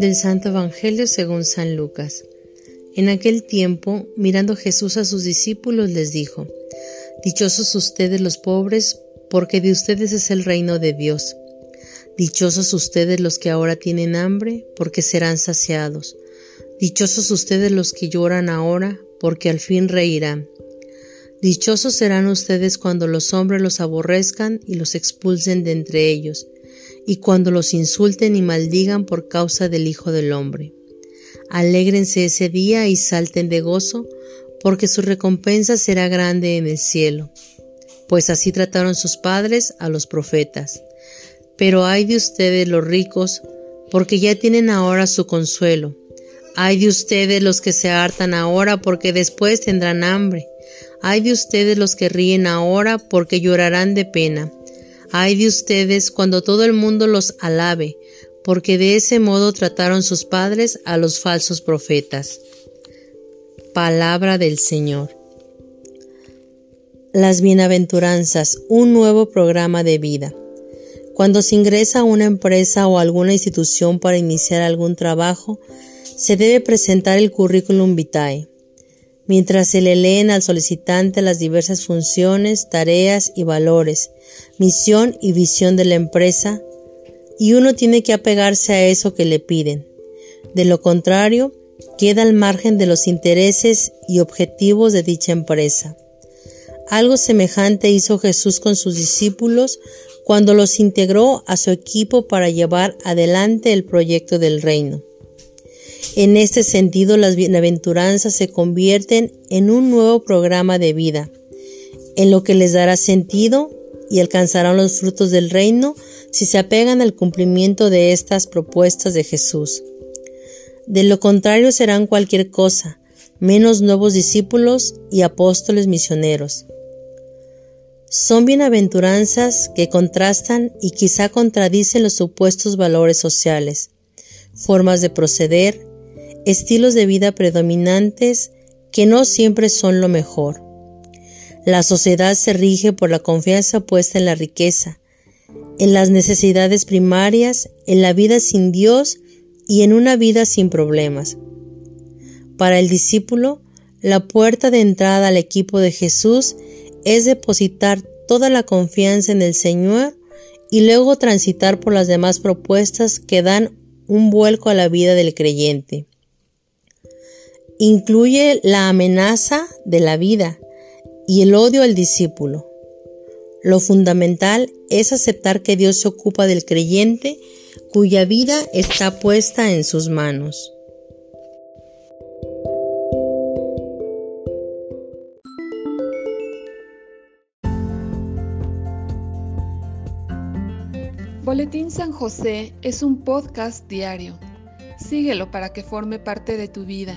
Del Santo Evangelio según San Lucas. En aquel tiempo, mirando Jesús a sus discípulos, les dijo, Dichosos ustedes los pobres, porque de ustedes es el reino de Dios. Dichosos ustedes los que ahora tienen hambre, porque serán saciados. Dichosos ustedes los que lloran ahora, porque al fin reirán. Dichosos serán ustedes cuando los hombres los aborrezcan y los expulsen de entre ellos y cuando los insulten y maldigan por causa del Hijo del Hombre. Alégrense ese día y salten de gozo, porque su recompensa será grande en el cielo. Pues así trataron sus padres a los profetas. Pero ay de ustedes los ricos, porque ya tienen ahora su consuelo. Ay de ustedes los que se hartan ahora, porque después tendrán hambre. Ay de ustedes los que ríen ahora, porque llorarán de pena. Ay de ustedes cuando todo el mundo los alabe, porque de ese modo trataron sus padres a los falsos profetas. Palabra del Señor. Las bienaventuranzas, un nuevo programa de vida. Cuando se ingresa a una empresa o alguna institución para iniciar algún trabajo, se debe presentar el currículum vitae mientras se le leen al solicitante las diversas funciones, tareas y valores, misión y visión de la empresa, y uno tiene que apegarse a eso que le piden. De lo contrario, queda al margen de los intereses y objetivos de dicha empresa. Algo semejante hizo Jesús con sus discípulos cuando los integró a su equipo para llevar adelante el proyecto del reino. En este sentido, las bienaventuranzas se convierten en un nuevo programa de vida, en lo que les dará sentido y alcanzarán los frutos del reino si se apegan al cumplimiento de estas propuestas de Jesús. De lo contrario serán cualquier cosa, menos nuevos discípulos y apóstoles misioneros. Son bienaventuranzas que contrastan y quizá contradicen los supuestos valores sociales, formas de proceder, estilos de vida predominantes que no siempre son lo mejor. La sociedad se rige por la confianza puesta en la riqueza, en las necesidades primarias, en la vida sin Dios y en una vida sin problemas. Para el discípulo, la puerta de entrada al equipo de Jesús es depositar toda la confianza en el Señor y luego transitar por las demás propuestas que dan un vuelco a la vida del creyente incluye la amenaza de la vida y el odio al discípulo. Lo fundamental es aceptar que Dios se ocupa del creyente cuya vida está puesta en sus manos. Boletín San José es un podcast diario. Síguelo para que forme parte de tu vida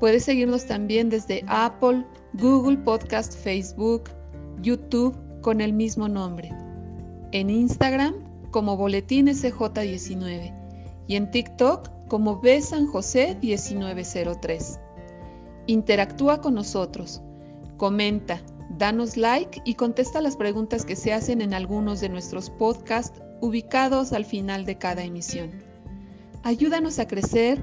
Puedes seguirnos también desde Apple, Google Podcast, Facebook, YouTube con el mismo nombre. En Instagram como Boletín SJ19 y en TikTok como B San José 1903. Interactúa con nosotros, comenta, Danos like y contesta las preguntas que se hacen en algunos de nuestros podcasts ubicados al final de cada emisión. Ayúdanos a crecer